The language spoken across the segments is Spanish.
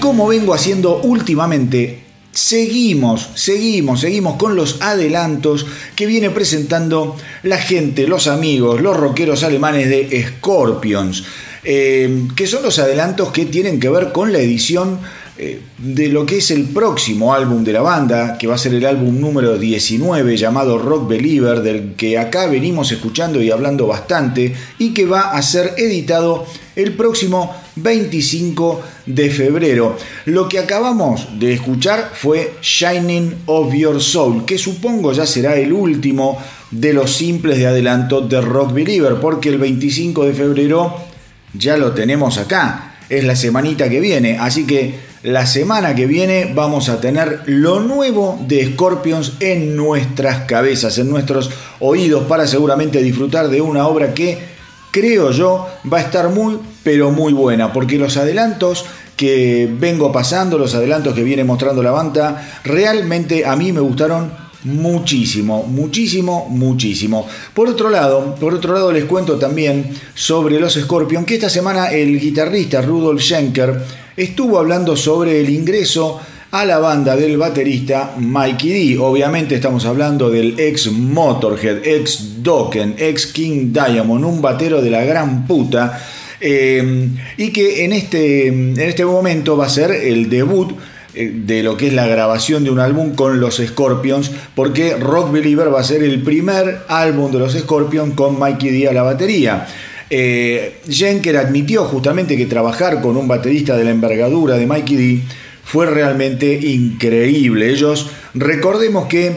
Como vengo haciendo últimamente, seguimos, seguimos, seguimos con los adelantos que viene presentando la gente, los amigos, los rockeros alemanes de Scorpions, eh, que son los adelantos que tienen que ver con la edición eh, de lo que es el próximo álbum de la banda, que va a ser el álbum número 19 llamado Rock Believer, del que acá venimos escuchando y hablando bastante, y que va a ser editado el próximo 25 de febrero. Lo que acabamos de escuchar fue Shining of Your Soul, que supongo ya será el último de los simples de adelanto de Rock Believer, porque el 25 de febrero ya lo tenemos acá. Es la semanita que viene, así que la semana que viene vamos a tener lo nuevo de Scorpions en nuestras cabezas, en nuestros oídos, para seguramente disfrutar de una obra que creo yo, va a estar muy, pero muy buena, porque los adelantos que vengo pasando, los adelantos que viene mostrando la banda, realmente a mí me gustaron muchísimo, muchísimo, muchísimo. Por otro lado, por otro lado les cuento también sobre los Scorpion que esta semana el guitarrista Rudolf Schenker estuvo hablando sobre el ingreso a la banda del baterista Mikey D. Obviamente estamos hablando del ex Motorhead, ex Dokken, ex King Diamond, un batero de la gran puta eh, y que en este, en este momento va a ser el debut eh, de lo que es la grabación de un álbum con los Scorpions, porque Rock Believer va a ser el primer álbum de los Scorpions con Mikey D a la batería. Eh, Jenker admitió justamente que trabajar con un baterista de la envergadura de Mikey D fue realmente increíble. Ellos, recordemos que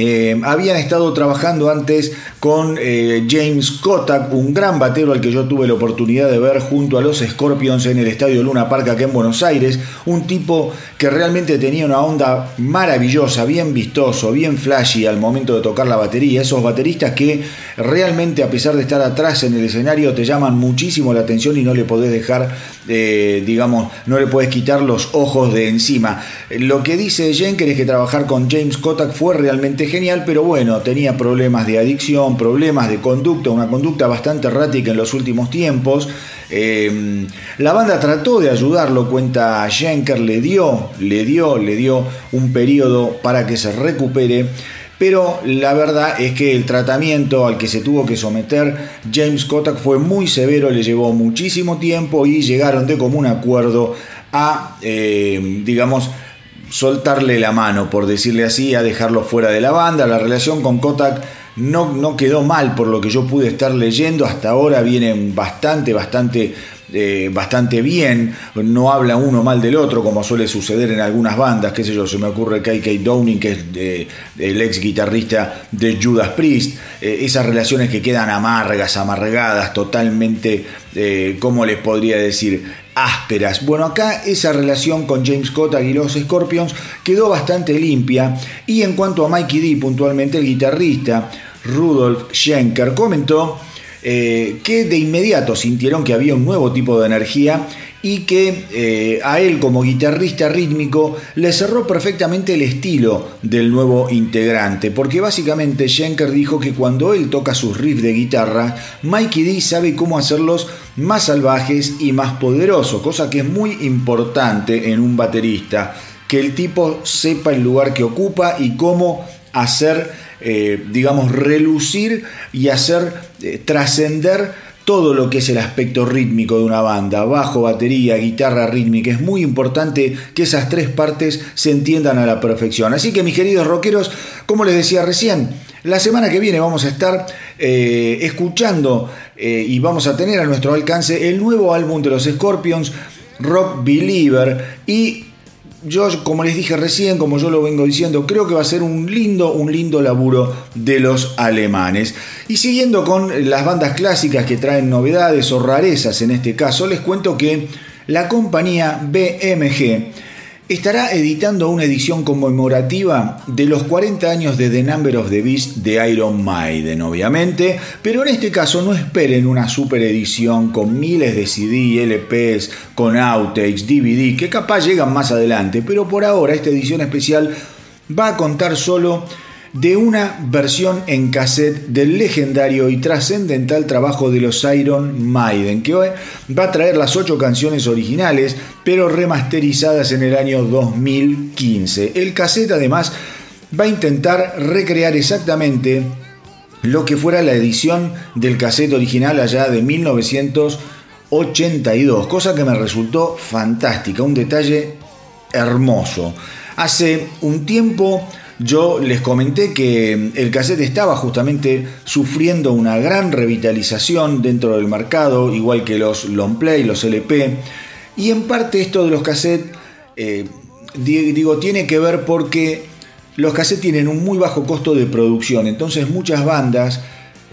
eh, habían estado trabajando antes con eh, James Kotak, un gran batero al que yo tuve la oportunidad de ver junto a los Scorpions en el Estadio Luna Park acá en Buenos Aires. Un tipo que realmente tenía una onda maravillosa, bien vistoso, bien flashy al momento de tocar la batería. Esos bateristas que realmente a pesar de estar atrás en el escenario te llaman muchísimo la atención y no le podés dejar, eh, digamos, no le podés quitar los ojos de encima. Lo que dice Jenker es que trabajar con James Kotak fue realmente genial, pero bueno, tenía problemas de adicción, problemas de conducta, una conducta bastante errática en los últimos tiempos. Eh, la banda trató de ayudarlo, cuenta Schenker, le dio, le dio, le dio un periodo para que se recupere. Pero la verdad es que el tratamiento al que se tuvo que someter James Kotak fue muy severo, le llevó muchísimo tiempo y llegaron de común acuerdo a, eh, digamos, soltarle la mano, por decirle así, a dejarlo fuera de la banda. La relación con Kotak no, no quedó mal por lo que yo pude estar leyendo. Hasta ahora vienen bastante, bastante eh, bastante bien, no habla uno mal del otro, como suele suceder en algunas bandas, qué sé yo, se me ocurre KK Downing, que es el ex guitarrista de Judas Priest, eh, esas relaciones que quedan amargas, amargadas, totalmente, eh, ¿cómo les podría decir? Ásperas. Bueno, acá esa relación con James Kotak y los Scorpions quedó bastante limpia y en cuanto a Mikey D, puntualmente el guitarrista Rudolf Schenker comentó eh, que de inmediato sintieron que había un nuevo tipo de energía y que eh, a él como guitarrista rítmico le cerró perfectamente el estilo del nuevo integrante, porque básicamente Schenker dijo que cuando él toca sus riffs de guitarra, Mikey D sabe cómo hacerlos más salvajes y más poderosos, cosa que es muy importante en un baterista, que el tipo sepa el lugar que ocupa y cómo hacer eh, digamos, relucir y hacer eh, trascender todo lo que es el aspecto rítmico de una banda, bajo, batería, guitarra rítmica. Es muy importante que esas tres partes se entiendan a la perfección. Así que mis queridos rockeros, como les decía recién, la semana que viene vamos a estar eh, escuchando y vamos a tener a nuestro alcance el nuevo álbum de los Scorpions, Rock Believer, y yo, como les dije recién, como yo lo vengo diciendo, creo que va a ser un lindo, un lindo laburo de los alemanes. Y siguiendo con las bandas clásicas que traen novedades o rarezas en este caso, les cuento que la compañía BMG estará editando una edición conmemorativa de los 40 años de The Number of the Beast de Iron Maiden, obviamente, pero en este caso no esperen una super edición con miles de CD, LPs, con outtakes, DVD, que capaz llegan más adelante, pero por ahora esta edición especial va a contar solo de una versión en cassette del legendario y trascendental trabajo de los Iron Maiden, que hoy va a traer las ocho canciones originales, pero remasterizadas en el año 2015. El cassette además va a intentar recrear exactamente lo que fuera la edición del cassette original allá de 1982, cosa que me resultó fantástica, un detalle hermoso. Hace un tiempo yo les comenté que el cassette estaba justamente sufriendo una gran revitalización dentro del mercado, igual que los long play, los LP, y en parte esto de los cassettes, eh, digo, tiene que ver porque los cassettes tienen un muy bajo costo de producción, entonces muchas bandas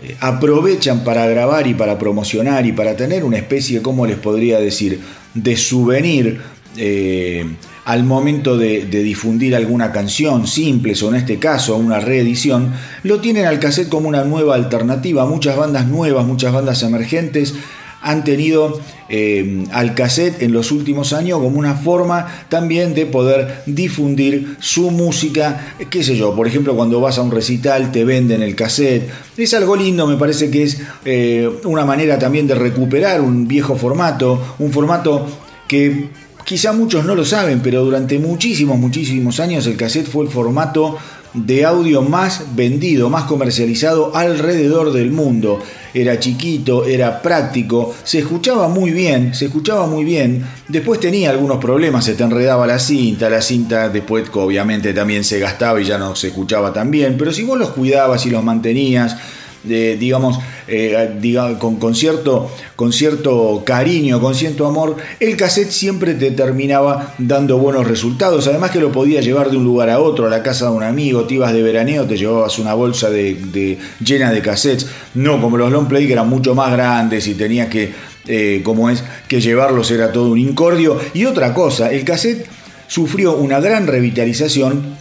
eh, aprovechan para grabar y para promocionar y para tener una especie, como les podría decir?, de souvenir. Eh, al momento de, difundir alguna canción simple o en este caso una reedición, lo tienen al cassette como una nueva alternativa. Muchas bandas nuevas, muchas bandas emergentes han tenido eh, al cassette en los últimos años como una forma también de poder difundir su música, qué sé yo, por ejemplo cuando vas a un recital te venden el cassette, es algo lindo, me parece que es eh, una manera también de recuperar un viejo formato, un formato que quizá muchos no lo saben, pero durante muchísimos, muchísimos años el cassette fue el formato de audio más vendido, más comercializado alrededor del mundo. Era chiquito, era práctico, se escuchaba muy bien, se escuchaba muy bien. Después tenía algunos problemas, se te enredaba la cinta, la cinta después obviamente también se gastaba y ya no se escuchaba tan bien, pero si vos los cuidabas y los mantenías, digamos, eh, con, con, cierto, con cierto cariño, con cierto amor, el cassette siempre te terminaba dando buenos resultados. Además que lo podías llevar de un lugar a otro, a la casa de un amigo, te ibas de veraneo, te llevabas una bolsa de, llena de cassettes, no como los long play que eran mucho más grandes y tenías que, eh, como es, que llevarlos era todo un incordio. Y otra cosa, el cassette sufrió una gran revitalización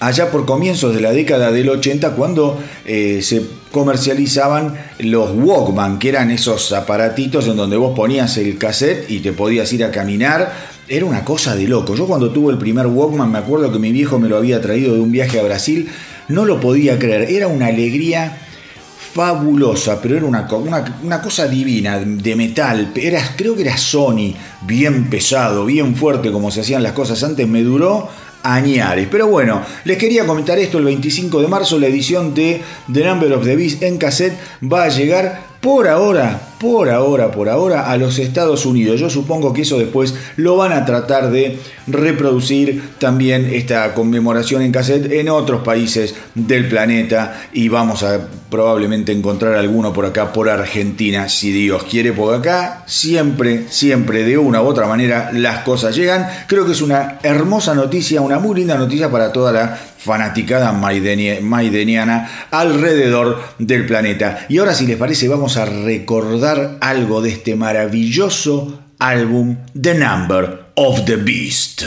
allá por comienzos de la década del 80 cuando eh, se comercializaban los Walkman, que eran esos aparatitos en donde vos ponías el cassette y te podías ir a caminar. Era una cosa de loco. Yo cuando tuve el primer Walkman me acuerdo que mi viejo me lo había traído de un viaje a Brasil. No lo podía creer. Era una alegría fabulosa, pero era una, una, cosa divina, de metal. Era, creo que era Sony, bien pesado, bien fuerte como se hacían las cosas antes. Me duró Añares. Pero bueno, les quería comentar esto el 25 de marzo, la edición de The Number of the Beast en cassette va a llegar por ahora, por ahora, por ahora a los Estados Unidos. Yo supongo que eso después lo van a tratar de reproducir también esta conmemoración en cassette en otros países del planeta y vamos a probablemente encontrar alguno por acá, por Argentina, si Dios quiere, por acá siempre, siempre de una u otra manera las cosas llegan. Creo que es una hermosa noticia, una muy linda noticia para toda la fanaticada maideniana alrededor del planeta. Y ahora si les parece vamos a recordar algo de este maravilloso álbum The Number of the Beast.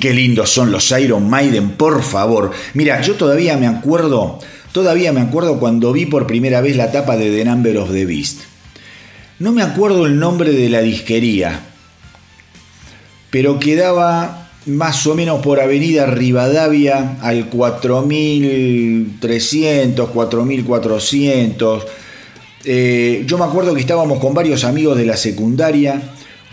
Qué lindos son los Iron Maiden, por favor. Mira, yo todavía me acuerdo, todavía me acuerdo cuando vi por primera vez la tapa de The Number of the Beast. No me acuerdo el nombre de la disquería, pero quedaba más o menos por Avenida Rivadavia al 4300, 4400. Eh, yo me acuerdo que estábamos con varios amigos de la secundaria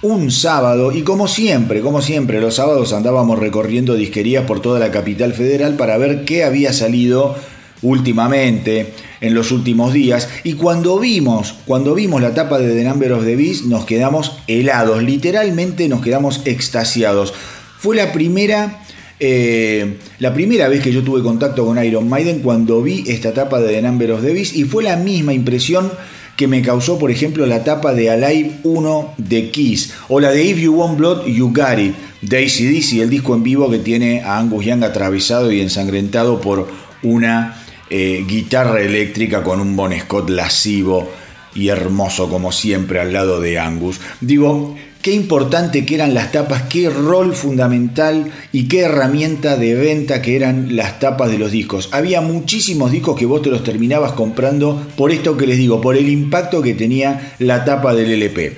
un sábado y como siempre, como siempre, los sábados andábamos recorriendo disquerías por toda la capital federal para ver qué había salido últimamente, en los últimos días, y cuando vimos, cuando vimos la tapa de The Number of nos quedamos helados, literalmente nos quedamos extasiados. Fue la primera, eh, la primera vez que yo tuve contacto con Iron Maiden cuando vi esta tapa de The Number of y fue la misma impresión que me causó, por ejemplo, la tapa de Alive 1 de Kiss, o la de If You Want Blood, You Got It, de ACDC, el disco en vivo que tiene a Angus Young atravesado y ensangrentado por una eh, guitarra eléctrica con un Bon Scott lascivo y hermoso como siempre al lado de Angus. Digo, qué importante que eran las tapas, qué rol fundamental y qué herramienta de venta que eran las tapas de los discos. Había muchísimos discos que vos te los terminabas comprando por esto que les digo, por el impacto que tenía la tapa del LP.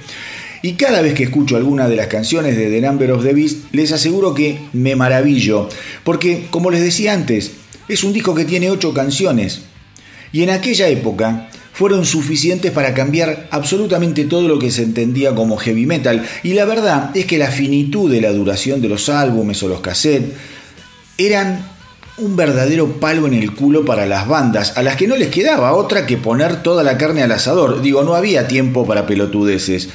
Y cada vez que escucho alguna de las canciones de The Number of the Beast, les aseguro que me maravillo, porque como les decía antes, es un disco que tiene ocho canciones. Y en aquella época fueron suficientes para cambiar absolutamente todo lo que se entendía como heavy metal. Y la verdad es que la finitud de la duración de los álbumes o los cassettes eran un verdadero palo en el culo para las bandas, a las que no les quedaba otra que poner toda la carne al asador. Digo, no había tiempo para pelotudeces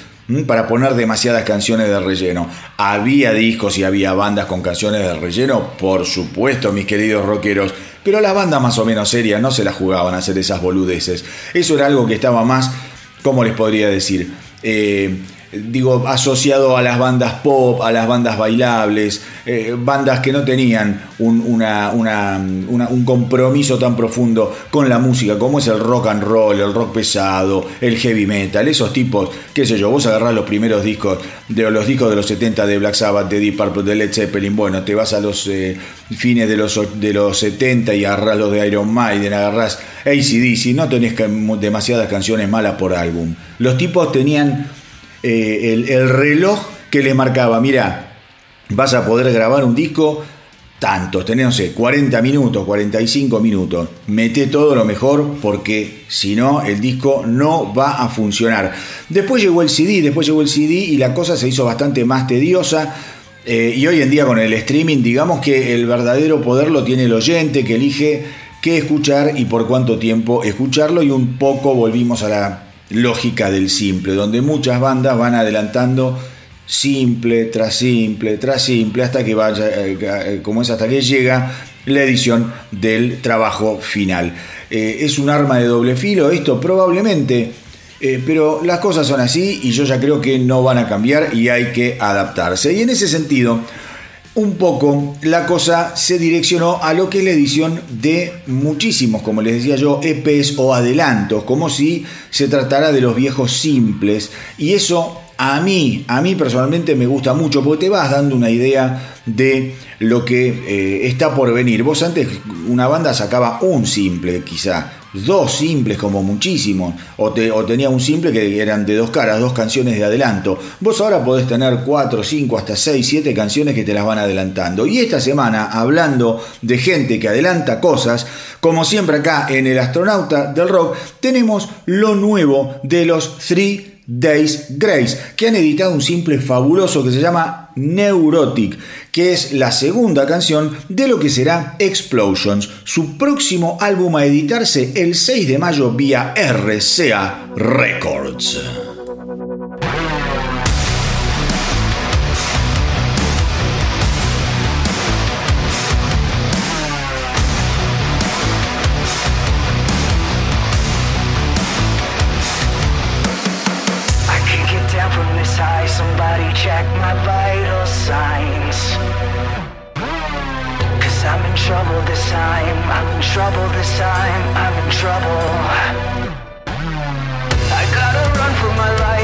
para poner demasiadas canciones de relleno. ¿Había discos y había bandas con canciones de relleno? Por supuesto, mis queridos rockeros. Pero las bandas más o menos serias no se las jugaban a hacer esas boludeces. Eso era algo que estaba más, ¿cómo les podría decir? Eh, digo, asociado a las bandas pop, a las bandas bailables, eh, bandas que no tenían un, un, compromiso tan profundo con la música, como es el rock and roll, el rock pesado, el heavy metal, esos tipos, qué sé yo, vos agarrás los primeros discos, de los discos de los 70 de Black Sabbath, de Deep Purple, de Led Zeppelin, bueno, te vas a los eh, fines de los, de los 70 y agarrás los de Iron Maiden, agarrás ACDC, no tenés demasiadas canciones malas por álbum. Los tipos tenían eh, el, reloj que le marcaba, mira, vas a poder grabar un disco tanto, tenés, no sé, 40 minutos, 45 minutos, mete todo lo mejor porque si no, el disco no va a funcionar. Después llegó el CD, después llegó el CD y la cosa se hizo bastante más tediosa. Eh, y hoy en día con el streaming, digamos que el verdadero poder lo tiene el oyente que elige qué escuchar y por cuánto tiempo escucharlo y un poco volvimos a la lógica del simple, donde muchas bandas van adelantando simple tras simple tras simple hasta que vaya, eh, eh, como es hasta que llega la edición del trabajo final. Eh, es un arma de doble filo esto probablemente, pero las cosas son así y yo ya creo que no van a cambiar y hay que adaptarse. Y en ese sentido, un poco la cosa se direccionó a lo que es la edición de muchísimos, como les decía yo, EPs o adelantos, como si se tratara de los viejos simples. Y eso a mí, a mí personalmente me gusta mucho porque te vas dando una idea de lo que eh, está por venir. Vos antes una banda sacaba un simple quizá, dos simples como muchísimo, o, te, o, tenía un simple que eran de dos caras, dos canciones de adelanto. Vos ahora podés tener cuatro, cinco, hasta seis, siete canciones que te las van adelantando. Y esta semana, hablando de gente que adelanta cosas, como siempre acá en el astronauta del rock, tenemos lo nuevo de los Three Days Grace, que han editado un simple fabuloso que se llama Neurotic, que es la segunda canción de lo que será Explosions, su próximo álbum a editarse el 6 de mayo vía RCA Records. Trouble this time, I'm in trouble. I gotta run for my life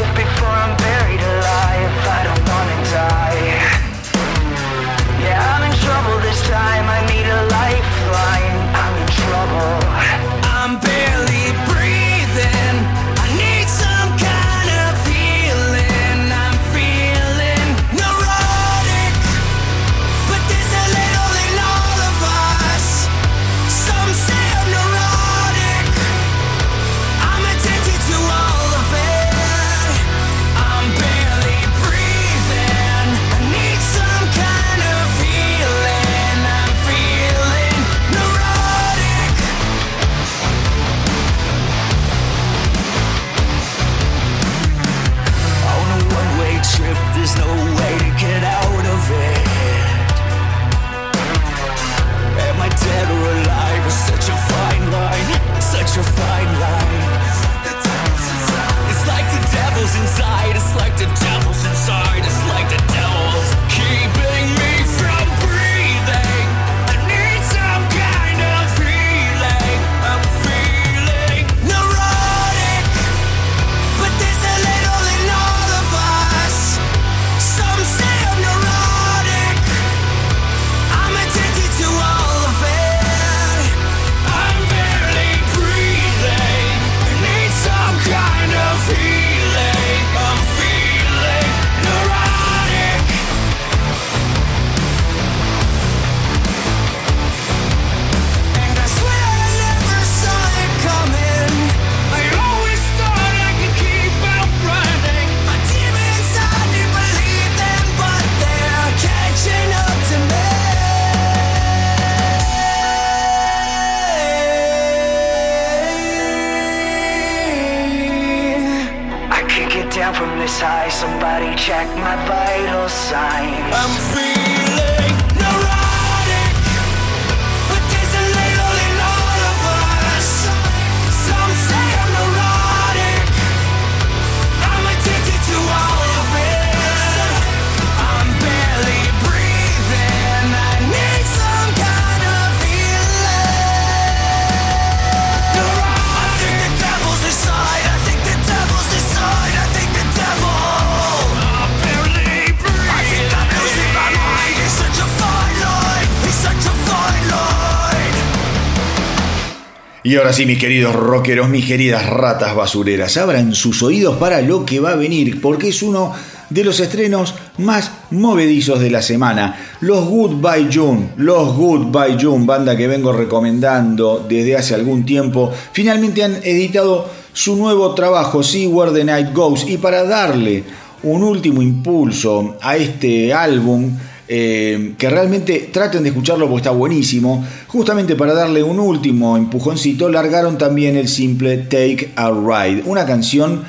Y ahora sí, mis queridos rockeros, mis queridas ratas basureras, abran sus oídos para lo que va a venir, porque es uno de los estrenos más movedizos de la semana. Los Goodbye June, los Goodbye June, banda que vengo recomendando desde hace algún tiempo, finalmente han editado su nuevo trabajo, See Where the Night Goes, y para darle un último impulso a este álbum, eh, que realmente traten de escucharlo porque está buenísimo. Justamente para darle un último empujoncito, largaron también el simple Take a Ride, una canción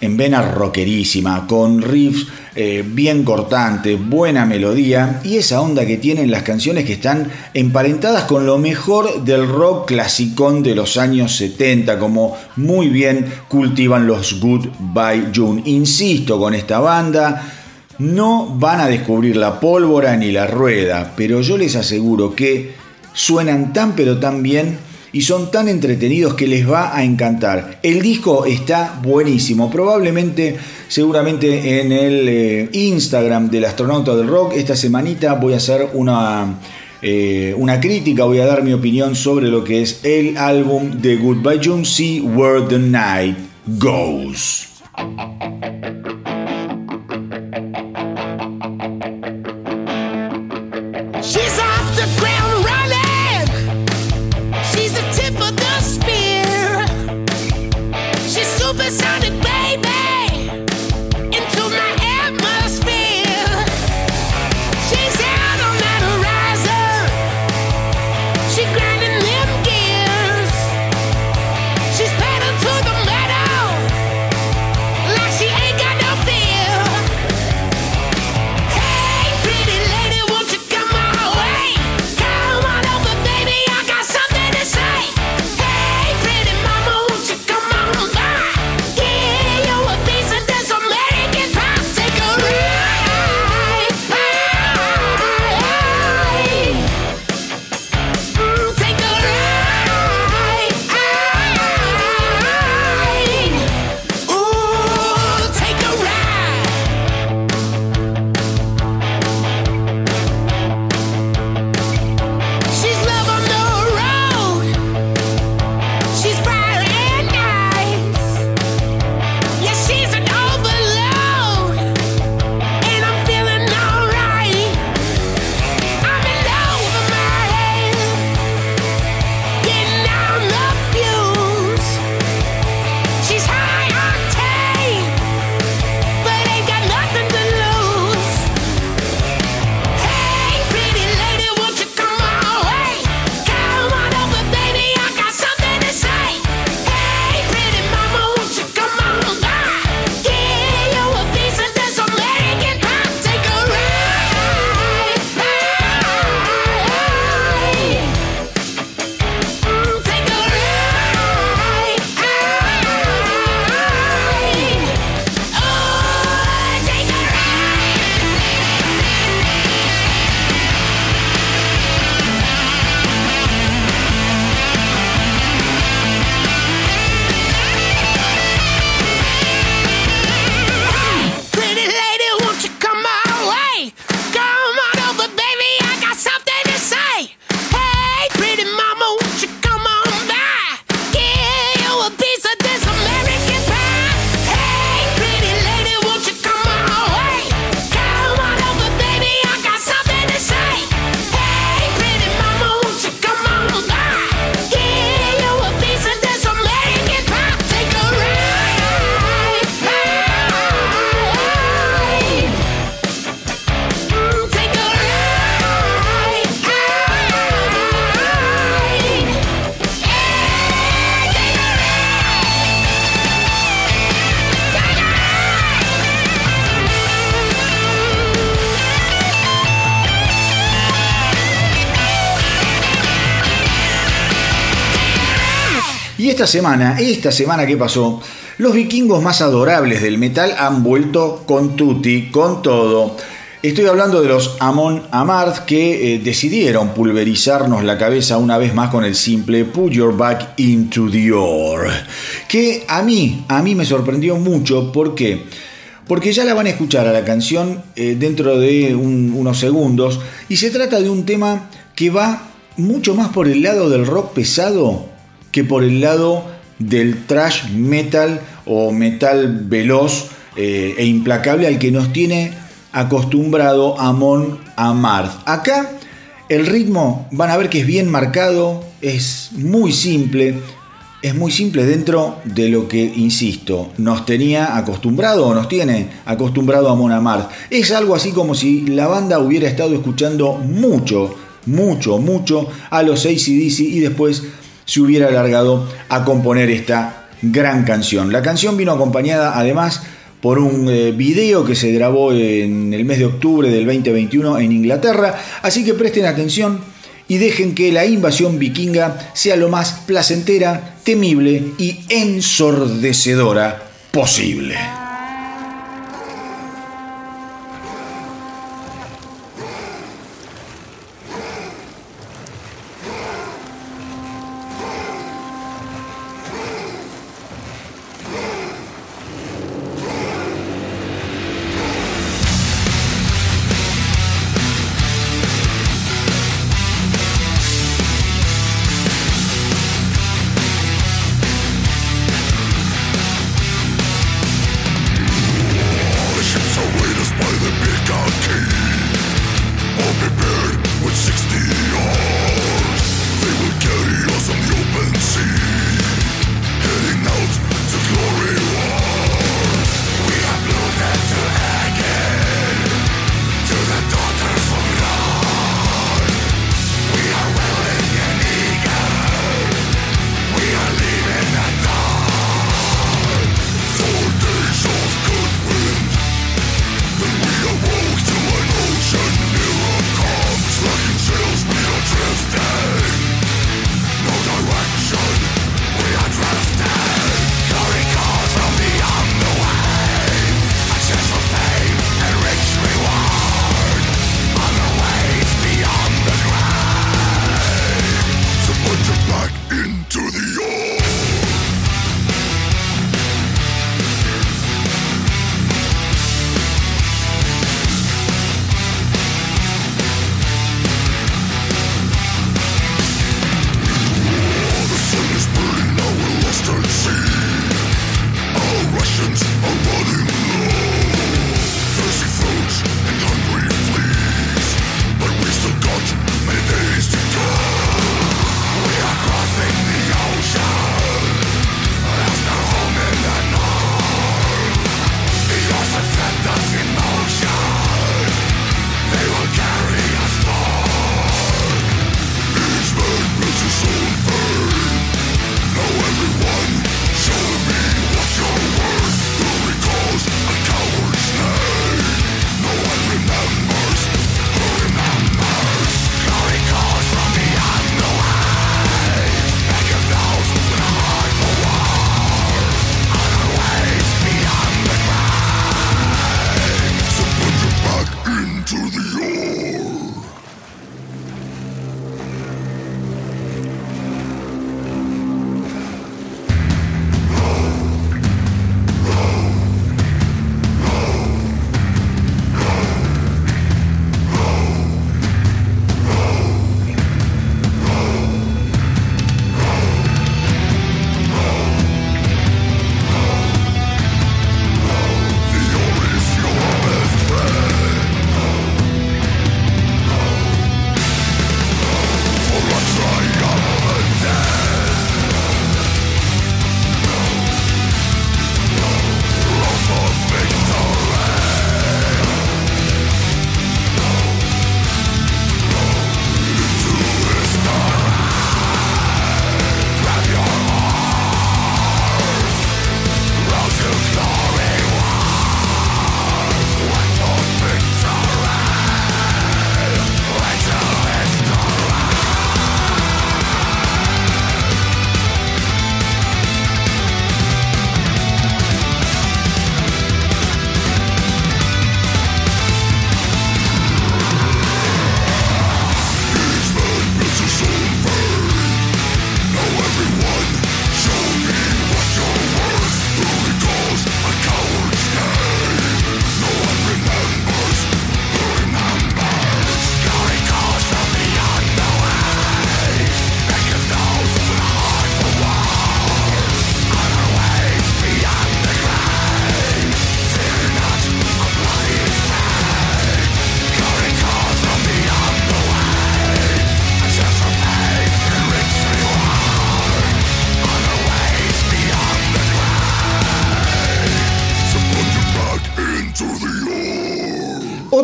en vena rockerísima, con riffs eh, bien cortantes, buena melodía y esa onda que tienen las canciones que están emparentadas con lo mejor del rock clasicón de los años 70, como muy bien cultivan los Goodbye June. Insisto con esta banda, no van a descubrir la pólvora ni la rueda, pero yo les aseguro que suenan tan pero tan bien y son tan entretenidos que les va a encantar. El disco está buenísimo, probablemente, seguramente en el eh, Instagram del astronauta del rock, esta semanita voy a hacer una, eh, una crítica, voy a dar mi opinión sobre lo que es el álbum de Goodbye June, Where the Night Goes. supersonic. Esta semana, esta semana que pasó, los vikingos más adorables del metal han vuelto con tutti, con todo. Estoy hablando de los Amon Amarth que eh, decidieron pulverizarnos la cabeza una vez más con el simple Put Your Back into the Ore. Que a mí, a mí me sorprendió mucho porque porque ya la van a escuchar a la canción eh, dentro de unos segundos y se trata de un tema que va mucho más por el lado del rock pesado que por el lado del trash metal o metal veloz eh, e implacable al que nos tiene acostumbrado Amon Amarth. Acá el ritmo van a ver que es bien marcado, es muy simple, es muy simple dentro de lo que, insisto, nos tenía acostumbrado o nos tiene acostumbrado a Amon Amarth. Es algo así como si la banda hubiera estado escuchando mucho, mucho, mucho a los ACDC y después se hubiera alargado a componer esta gran canción. La canción vino acompañada además por un eh, video que se grabó en el mes de octubre del 2021 en Inglaterra, así que presten atención y dejen que la invasión vikinga sea lo más placentera, temible y ensordecedora posible.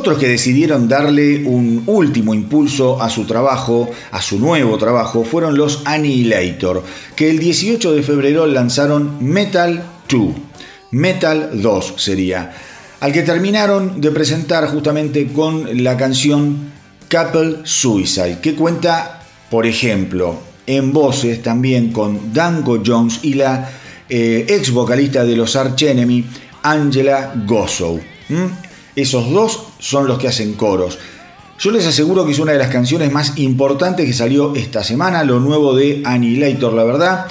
Otros que decidieron darle un último impulso a su trabajo, a su nuevo trabajo, fueron los Annihilator, que el 18 de febrero lanzaron Metal 2. Metal 2 sería, al que terminaron de presentar justamente con la canción Couple Suicide, que cuenta, por ejemplo, en voces también con Danko Jones y la eh, ex vocalista de los Arch Enemy, Angela Gossow. Esos dos son los que hacen coros. Yo les aseguro que es una de las canciones más importantes que salió esta semana, lo nuevo de Annihilator, la verdad.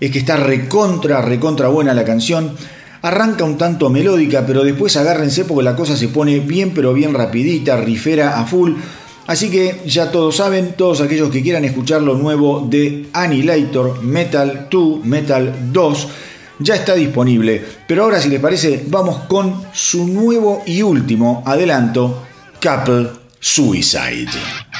Es que está recontra, recontra buena la canción. Arranca un tanto melódica, pero después agárrense porque la cosa se pone bien, pero bien rapidita, rifera a full. Así que ya todos saben, todos aquellos que quieran escuchar lo nuevo de Annihilator, Metal 2, Metal 2, ya está disponible. Pero ahora si les parece, vamos con su nuevo y último adelanto, Couple Suicide.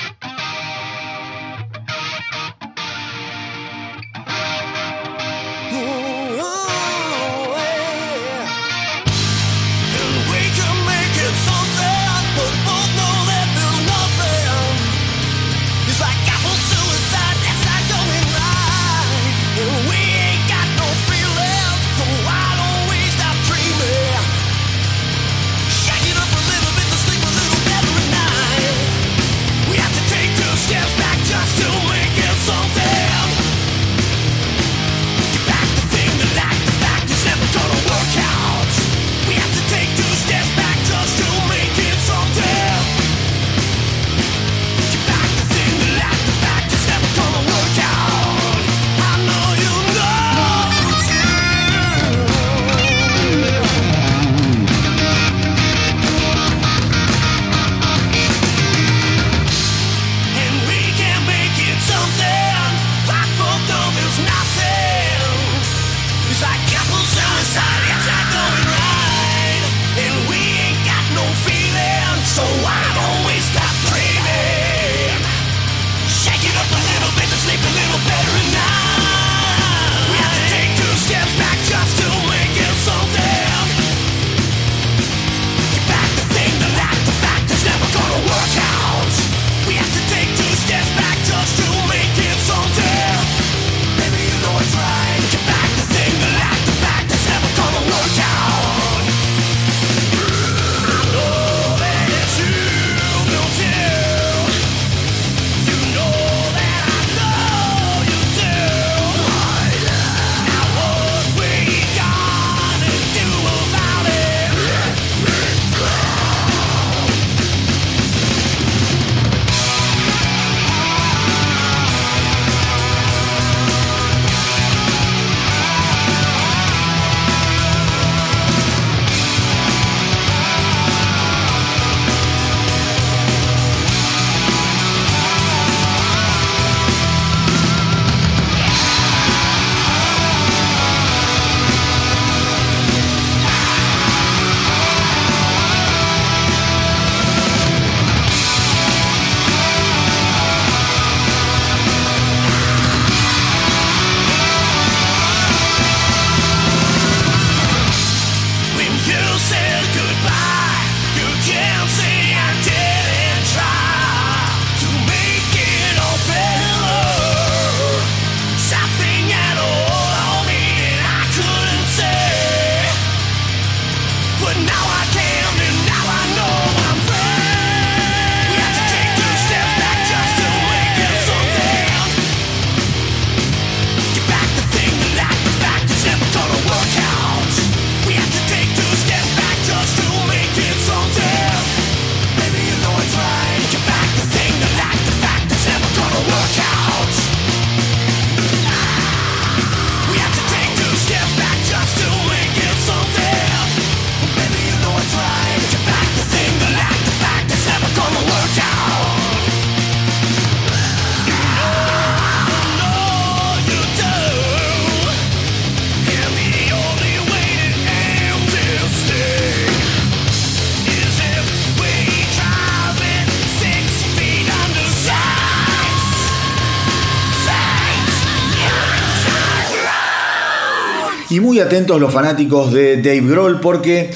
Muy atentos los fanáticos de Dave Grohl porque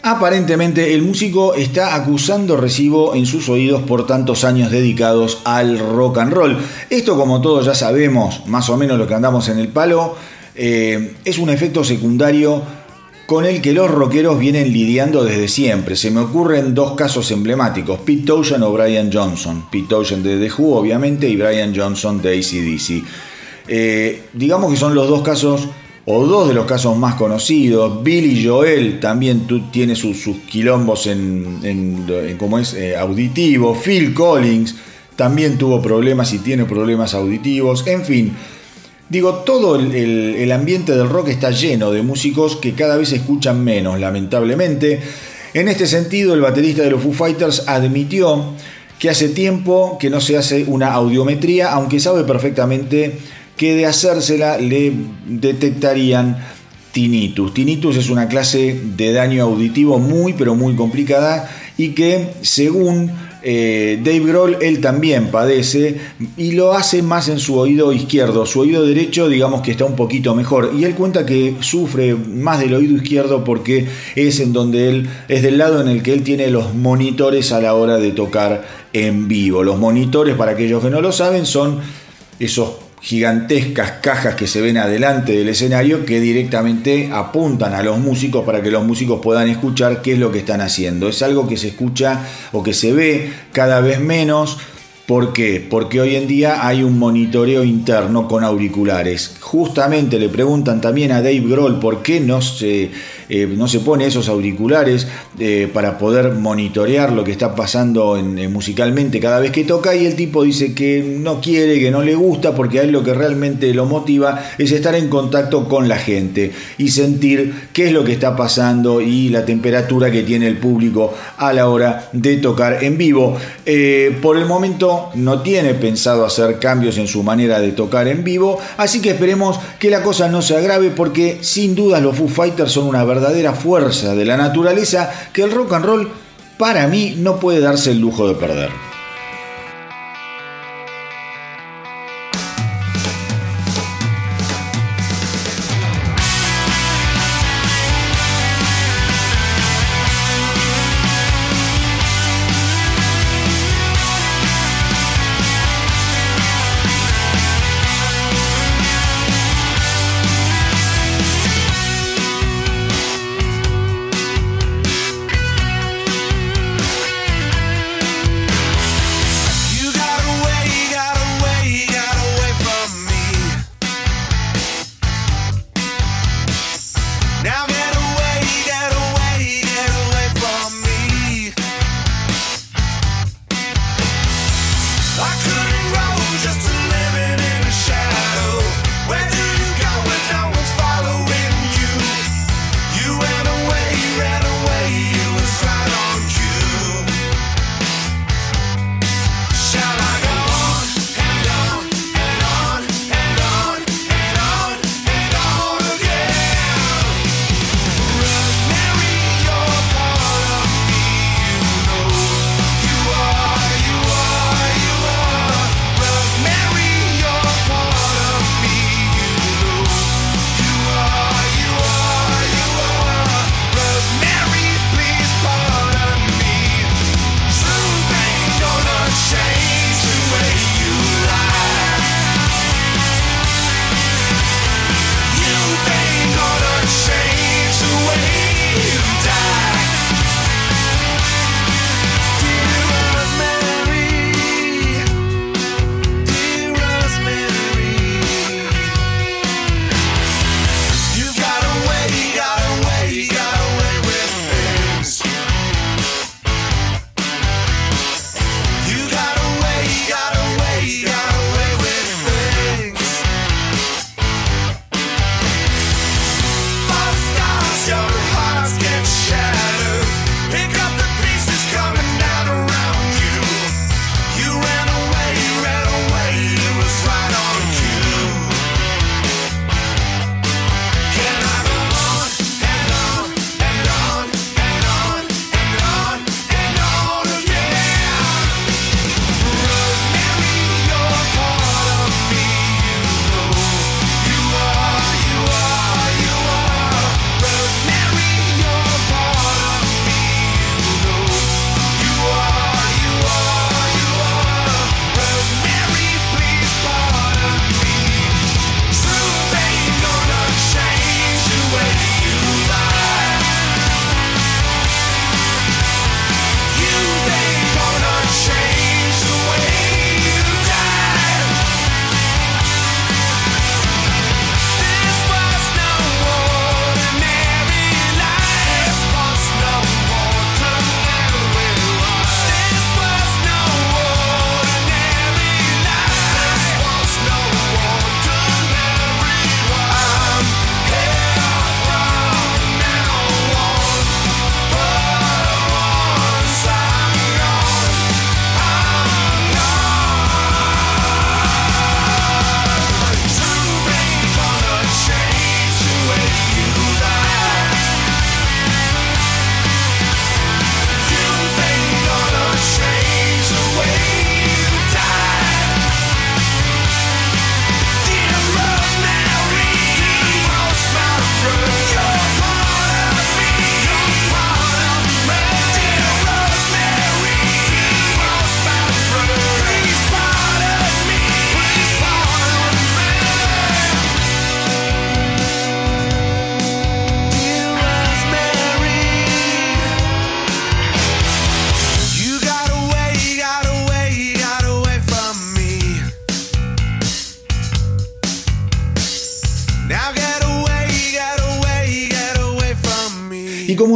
Aparentemente el músico está acusando recibo en sus oídos por tantos años dedicados al rock and roll. Esto como todos ya sabemos, más o menos lo que andamos en el palo, eh, es un efecto secundario con el que los rockeros vienen lidiando desde siempre. Se me ocurren dos casos emblemáticos, Pete Townshend o Brian Johnson. Pete Townshend de The Who, obviamente, y Brian Johnson de ACDC. Eh, digamos que son los dos casos o dos de los casos más conocidos. Billy Joel también tiene sus, quilombos en, como es eh, auditivo. Phil Collins también tuvo problemas y tiene problemas auditivos. En fin, digo, todo el, ambiente del rock está lleno de músicos que cada vez escuchan menos, lamentablemente. En este sentido, el baterista de los Foo Fighters admitió que hace tiempo que no se hace una audiometría, aunque sabe perfectamente que de hacérsela le detectarían tinnitus. Tinnitus es una clase de daño auditivo muy pero muy complicada y que según eh, Dave Grohl él también padece y lo hace más en su oído izquierdo. Su oído derecho digamos que está un poquito mejor y él cuenta que sufre más del oído izquierdo porque es en donde él es del lado en el que él tiene los monitores a la hora de tocar en vivo. Los monitores para aquellos que no lo saben son esos gigantescas cajas que se ven adelante del escenario que directamente apuntan a los músicos para que los músicos puedan escuchar qué es lo que están haciendo. Es algo que se escucha o que se ve cada vez menos ¿Por qué? Porque hoy en día hay un monitoreo interno con auriculares. Justamente le preguntan también a Dave Grohl por qué no se, eh, no se pone esos auriculares eh, para poder monitorear lo que está pasando en, musicalmente cada vez que toca y el tipo dice que no quiere, que no le gusta porque a él lo que realmente lo motiva es estar en contacto con la gente y sentir qué es lo que está pasando y la temperatura que tiene el público a la hora de tocar en vivo. Eh, por el momento no tiene pensado hacer cambios en su manera de tocar en vivo, así que esperemos que la cosa no se agrave porque sin duda los Foo Fighters son una verdadera fuerza de la naturaleza que el rock and roll para mí no puede darse el lujo de perder.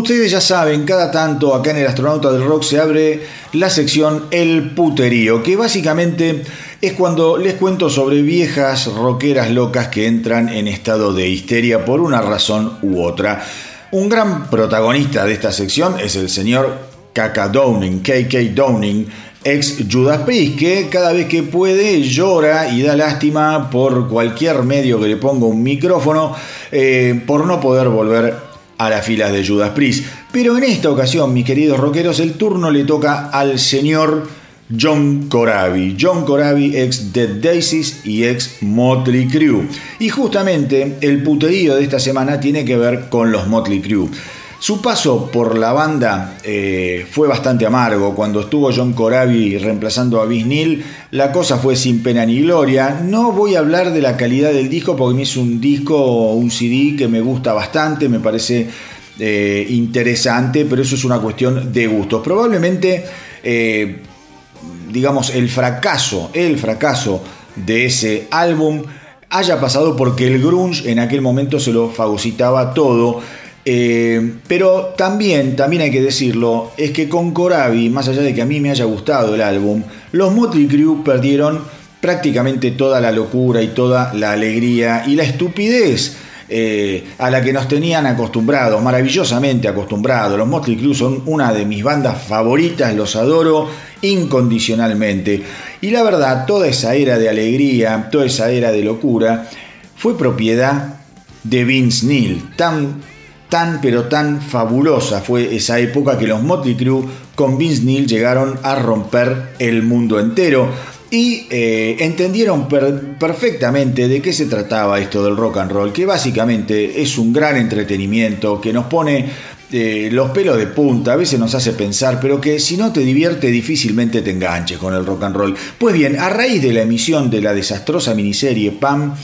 Ustedes ya saben, cada tanto acá en el Astronauta del Rock se abre la sección El Puterío, que básicamente es cuando les cuento sobre viejas rockeras locas que entran en estado de histeria por una razón u otra. Un gran protagonista de esta sección es el señor Kaka Downing, KK Downing, ex Judas Priest, que cada vez que puede llora y da lástima por cualquier medio que le ponga un micrófono eh, por no poder volver a las filas de Judas Priest. Pero en esta ocasión, mis queridos rockeros, el turno le toca al señor John Corabi. John Corabi, ex Dead Daisies y ex Motley Crue. Y justamente el puterío de esta semana tiene que ver con los Motley Crue. Su paso por la banda eh, fue bastante amargo. Cuando estuvo John Corabi reemplazando a Neil, la cosa fue sin pena ni gloria. No voy a hablar de la calidad del disco porque me es un disco, un CD que me gusta bastante, me parece eh, interesante, pero eso es una cuestión de gustos. Probablemente, eh, digamos, el fracaso, el fracaso de ese álbum haya pasado porque el grunge en aquel momento se lo fagocitaba todo eh, pero también, también hay que decirlo, es que con Corabi, más allá de que a mí me haya gustado el álbum, los Motley Crue perdieron prácticamente toda la locura y toda la alegría y la estupidez eh, a la que nos tenían acostumbrados, maravillosamente acostumbrados. Los Motley Crue son una de mis bandas favoritas, los adoro incondicionalmente. Y la verdad, toda esa era de alegría, toda esa era de locura, fue propiedad de Vince Neil, tan tan pero tan fabulosa fue esa época que los Motley Crue con Vince Neil llegaron a romper el mundo entero y eh, entendieron perfectamente de qué se trataba esto del rock and roll, que básicamente es un gran entretenimiento que nos pone eh, los pelos de punta, a veces nos hace pensar, pero que si no te divierte difícilmente te enganches con el rock and roll. Pues bien, a raíz de la emisión de la desastrosa miniserie Pam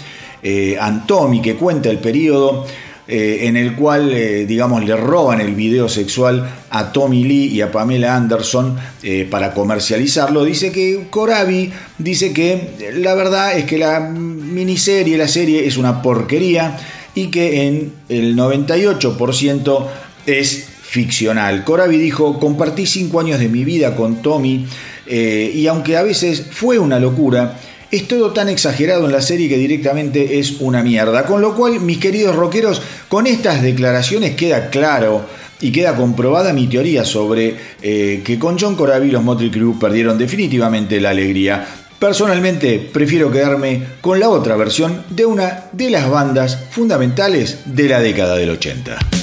eh, Antomi, que cuenta el periodo eh, en el cual, eh, digamos, le roban el video sexual a Tommy Lee y a Pamela Anderson eh, para comercializarlo. Dice que Corabi dice que la verdad es que la miniserie, la serie es una porquería y que en el 98% es ficcional. Corabi dijo, compartí cinco años de mi vida con Tommy y aunque a veces fue una locura, es todo tan exagerado en la serie que directamente es una mierda. Con lo cual, mis queridos rockeros, con estas declaraciones queda claro y queda comprobada mi teoría sobre eh, que con John Corabi los Motley Crue perdieron definitivamente la alegría. Personalmente prefiero quedarme con la otra versión de una de las bandas fundamentales de la década del 80.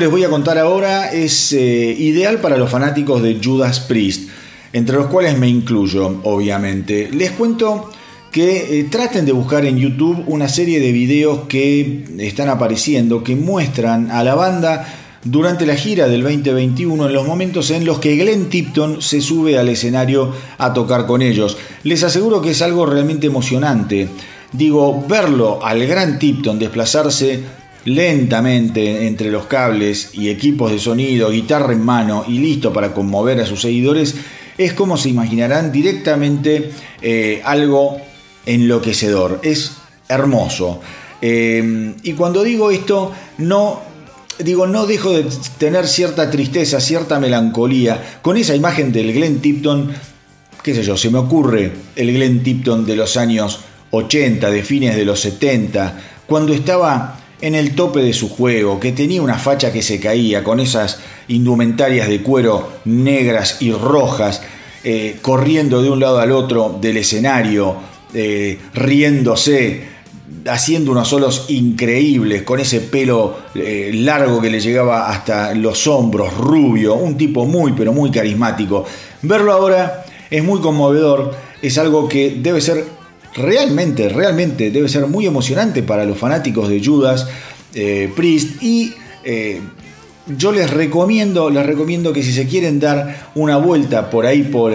Les voy a contar ahora es eh, ideal para los fanáticos de Judas Priest, entre los cuales me incluyo, obviamente. Les cuento que eh, traten de buscar en YouTube una serie de videos que están apareciendo que muestran a la banda durante la gira del 2021 en los momentos en los que Glenn Tipton se sube al escenario a tocar con ellos. Les aseguro que es algo realmente emocionante. Digo, verlo al gran Tipton desplazarse lentamente entre los cables y equipos de sonido, guitarra en mano y listo para conmover a sus seguidores, es como se imaginarán directamente eh, algo enloquecedor, es hermoso. Eh, y cuando digo esto, no digo, no dejo de tener cierta tristeza, cierta melancolía con esa imagen del Glenn Tipton, qué sé yo, se me ocurre el Glenn Tipton de los años 80, de fines de los 70, cuando estaba en el tope de su juego, que tenía una facha que se caía con esas indumentarias de cuero negras y rojas, eh, corriendo de un lado al otro del escenario, eh, riéndose, haciendo unos solos increíbles, con ese pelo eh, largo que le llegaba hasta los hombros, rubio, un tipo muy pero muy carismático. Verlo ahora es muy conmovedor, es algo que debe ser realmente, realmente, debe ser muy emocionante para los fanáticos de Judas eh, Priest. Y yo les recomiendo, les recomiendo que si se quieren dar una vuelta por ahí por,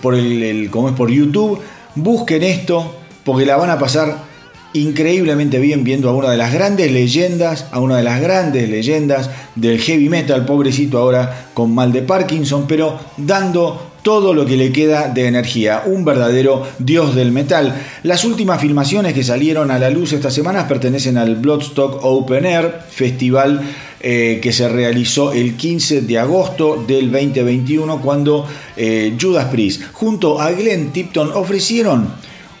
por el, es por YouTube, Busquen esto porque la van a pasar increíblemente bien viendo a una de las grandes leyendas, a una de las grandes leyendas del heavy metal, pobrecito ahora con mal de Parkinson, pero dando todo lo que le queda de energía, un verdadero dios del metal. Las últimas filmaciones que salieron a la luz esta semana pertenecen al Bloodstock Open Air, festival eh, que se realizó el 15 de agosto del 2021 cuando eh, Judas Priest junto a Glenn Tipton ofrecieron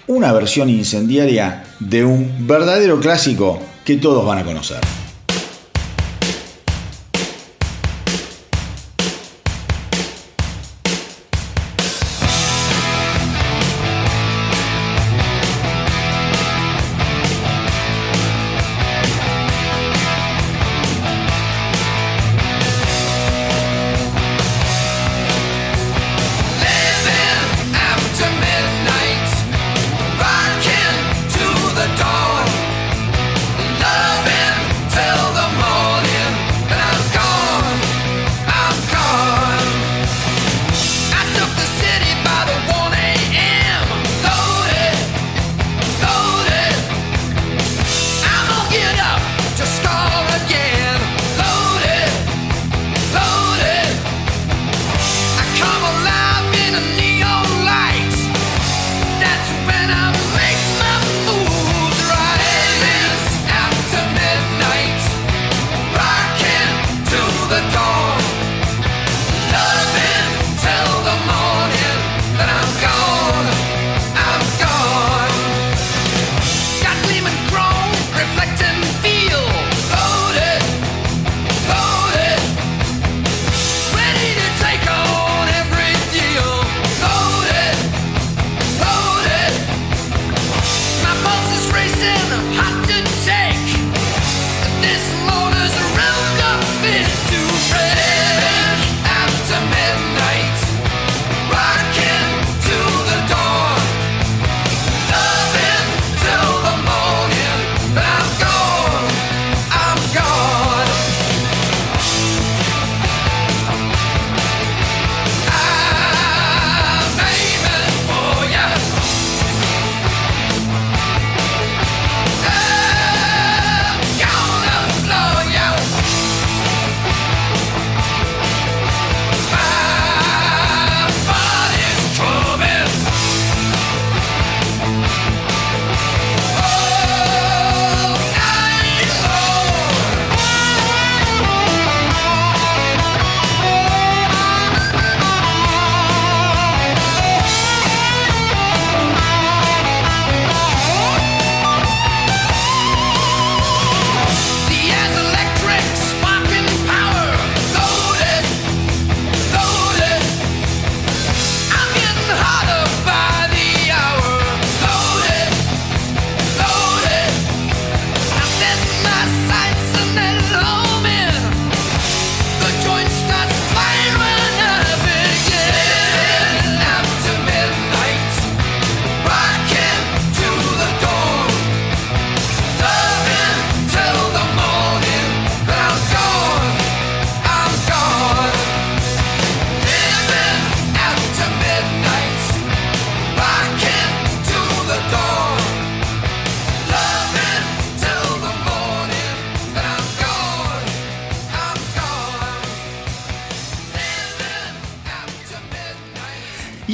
una versión incendiaria de un verdadero clásico que todos van a conocer.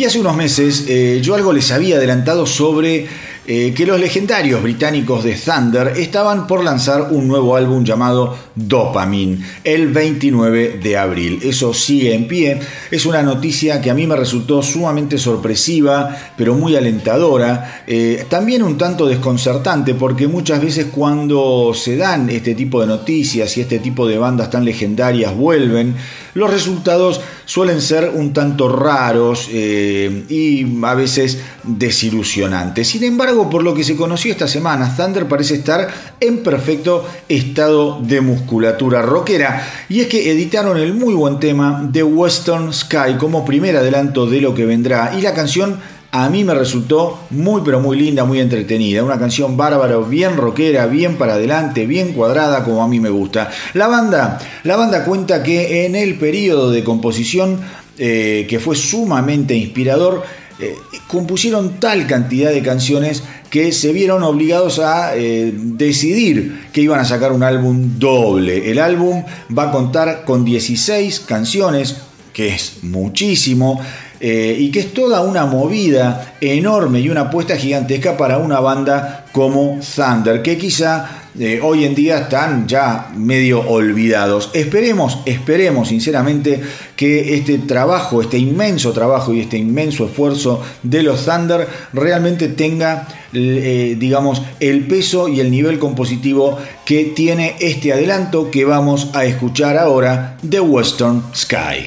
Hace unos meses eh, yo algo les había adelantado sobre eh, que los legendarios británicos de Thunder estaban por lanzar un nuevo álbum llamado Dopamine el 29 de abril. Eso sigue en pie. Es una noticia que a mí me resultó sumamente sorpresiva, pero muy alentadora. Eh, también un tanto desconcertante porque muchas veces cuando se dan este tipo de noticias y este tipo de bandas tan legendarias vuelven, los resultados suelen ser un tanto raros eh, y a veces desilusionantes. Sin embargo, por lo que se conoció esta semana, Thunder parece estar en perfecto estado de musculatura rockera. Y es que editaron el muy buen tema de Western Sky como primer adelanto de lo que vendrá. Y la canción a mí me resultó muy pero muy linda, muy entretenida. Una canción bárbara, bien rockera, bien para adelante, bien cuadrada como a mí me gusta. La banda, la banda cuenta que en el periodo de composición, eh, que fue sumamente inspirador, eh, compusieron tal cantidad de canciones que se vieron obligados a eh, decidir que iban a sacar un álbum doble. El álbum va a contar con 16 canciones, que es muchísimo. Eh, y que es toda una movida enorme y una apuesta gigantesca para una banda como Thunder, que quizá hoy en día están ya medio olvidados. Esperemos, esperemos sinceramente que este trabajo, este inmenso trabajo y este inmenso esfuerzo de los Thunder realmente tenga, eh, digamos, el peso y el nivel compositivo que tiene este adelanto que vamos a escuchar ahora de Western Sky.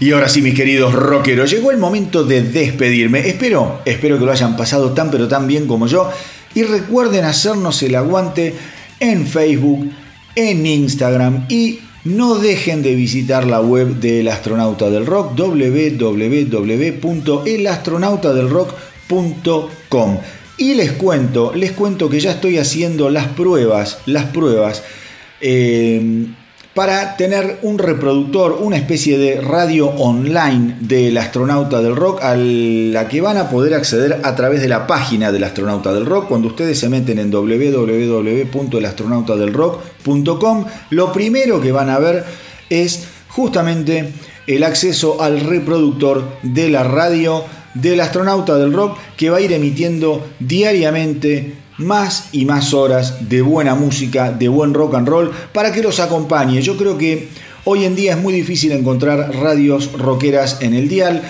Y ahora sí, mis queridos rockeros, llegó el momento de despedirme. Espero, espero que lo hayan pasado tan pero tan bien como yo. Y recuerden hacernos el aguante en Facebook, en Instagram y no dejen de visitar la web del astronauta del rock www.elastronautadelrock.com. Y les cuento, les cuento que ya estoy haciendo las pruebas, las pruebas eh, para tener un reproductor, una especie de radio online del astronauta del rock a la que van a poder acceder a través de la página del astronauta del rock. Cuando ustedes se meten en www.elastronautadelrock.com, lo primero que van a ver es justamente el acceso al reproductor de la radio del astronauta del rock que va a ir emitiendo diariamente más y más horas de buena música, de buen rock and roll, para que los acompañe. Yo creo que hoy en día es muy difícil encontrar radios rockeras en el dial.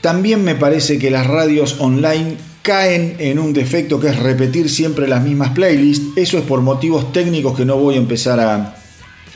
También me parece que las radios online caen en un defecto que es repetir siempre las mismas playlists. Eso es por motivos técnicos que no voy a empezar a,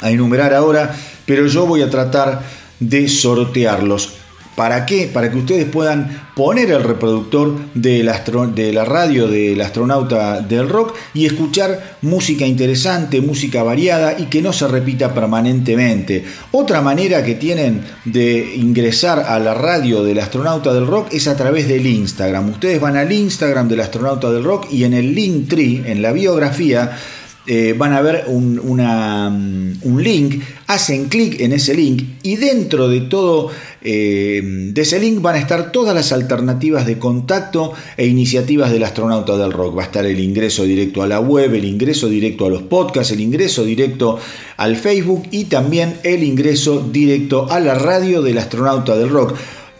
a enumerar ahora, pero yo voy a tratar de sortearlos. ¿Para qué? Para que ustedes puedan poner el reproductor de la radio del astronauta del rock y escuchar música interesante, música variada y que no se repita permanentemente. Otra manera que tienen de ingresar a la radio del astronauta del rock es a través del Instagram. Ustedes van al Instagram del astronauta del rock y en el link tree, en la biografía, eh, van a ver un, mm, un link, hacen clic en ese link y dentro de todo eh, de ese link van a estar todas las alternativas de contacto e iniciativas del astronauta del rock. Va a estar el ingreso directo a la web, el ingreso directo a los podcasts, el ingreso directo al Facebook y también el ingreso directo a la radio del astronauta del rock.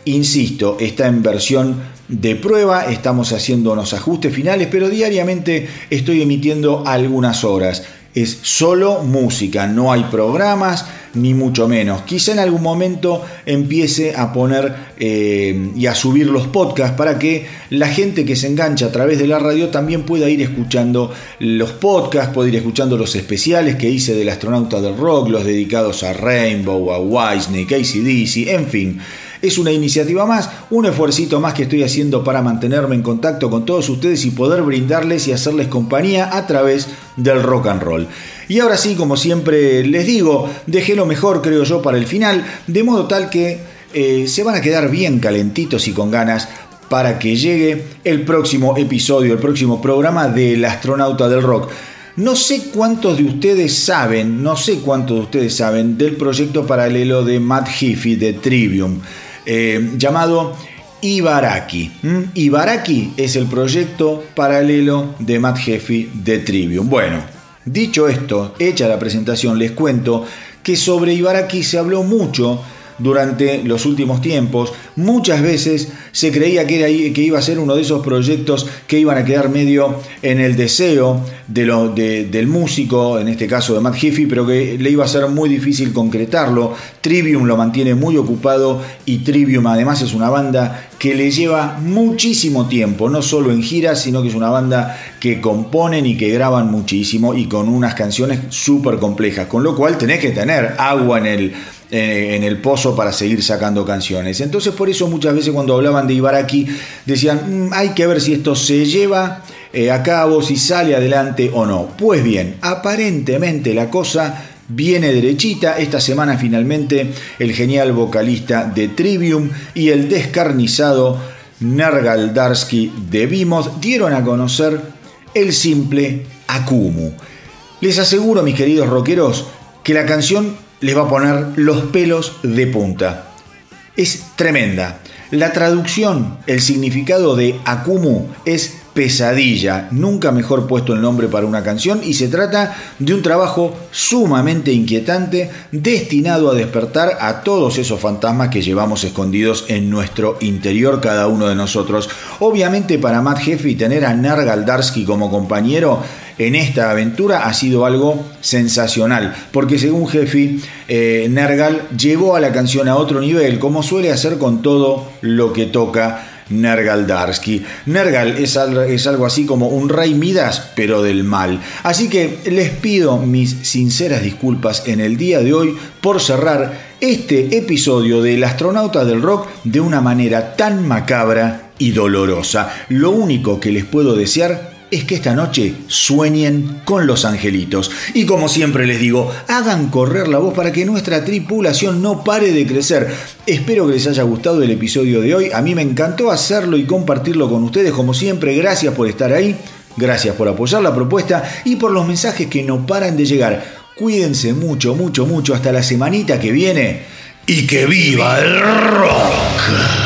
Insisto, está en versión de prueba, estamos haciendo unos ajustes finales, pero diariamente estoy emitiendo algunas horas. Es solo música, no hay programas, ni mucho menos. Quizá en algún momento empiece a poner eh, y a subir los podcasts para que la gente que se engancha a través de la radio también pueda ir escuchando los podcasts, pueda ir escuchando los especiales que hice del astronauta del rock, los dedicados a Rainbow, a Wisney, ACDC, en fin. Es una iniciativa más, un esfuercito más que estoy haciendo para mantenerme en contacto con todos ustedes y poder brindarles y hacerles compañía a través del rock and roll. Y ahora sí, como siempre les digo, dejé lo mejor, creo yo, para el final, de modo tal que eh, se van a quedar bien calentitos y con ganas para que llegue el próximo episodio, el próximo programa del astronauta del rock. No sé cuántos de ustedes saben, no sé cuántos de ustedes saben del proyecto paralelo de Matt Heafy de Trivium. Eh, llamado Ibaraki. Ibaraki es el proyecto paralelo de Matt Heffy de Trivium. Bueno, dicho esto, hecha la presentación, les cuento que sobre Ibaraki se habló mucho durante los últimos tiempos. Muchas veces se creía que, iba a ser uno de esos proyectos que iban a quedar medio en el deseo del músico, en este caso de Matt Heafy, pero que le iba a ser muy difícil concretarlo. Trivium lo mantiene muy ocupado y Trivium además es una banda que le lleva muchísimo tiempo, no solo en giras, sino que es una banda que componen y que graban muchísimo y con unas canciones súper complejas, con lo cual tenés que tener agua en el en el pozo para seguir sacando canciones. Entonces por eso muchas veces cuando hablaban de Ibaraki decían, mm, hay que ver si esto se lleva eh, a cabo, si sale adelante o no. Pues bien, aparentemente la cosa viene derechita. Esta semana finalmente el genial vocalista de Trivium y el descarnizado Nergal Darsky de Vimos dieron a conocer el simple Akumu. Les aseguro, mis queridos rockeros, que la canción les va a poner los pelos de punta. Es tremenda. La traducción, el significado de Akumu es pesadilla, nunca mejor puesto el nombre para una canción y se trata de un trabajo sumamente inquietante destinado a despertar a todos esos fantasmas que llevamos escondidos en nuestro interior cada uno de nosotros. Obviamente para Matt Jeffy tener a Nargal Darsky como compañero en esta aventura ha sido algo sensacional, porque según Jeffy, eh, Nergal llevó a la canción a otro nivel, como suele hacer con todo lo que toca Nergal Darsky. Nergal es, algo así como un rey Midas, pero del mal. Así que les pido mis sinceras disculpas en el día de hoy por cerrar este episodio del astronauta del rock de una manera tan macabra y dolorosa. Lo único que les puedo desear es que esta noche sueñen con los angelitos. Y como siempre les digo, hagan correr la voz para que nuestra tripulación no pare de crecer. Espero que les haya gustado el episodio de hoy. A mí me encantó hacerlo y compartirlo con ustedes. Como siempre, gracias por estar ahí. Gracias por apoyar la propuesta y por los mensajes que no paran de llegar. Cuídense mucho, mucho, mucho hasta la semanita que viene. Y que viva el rock.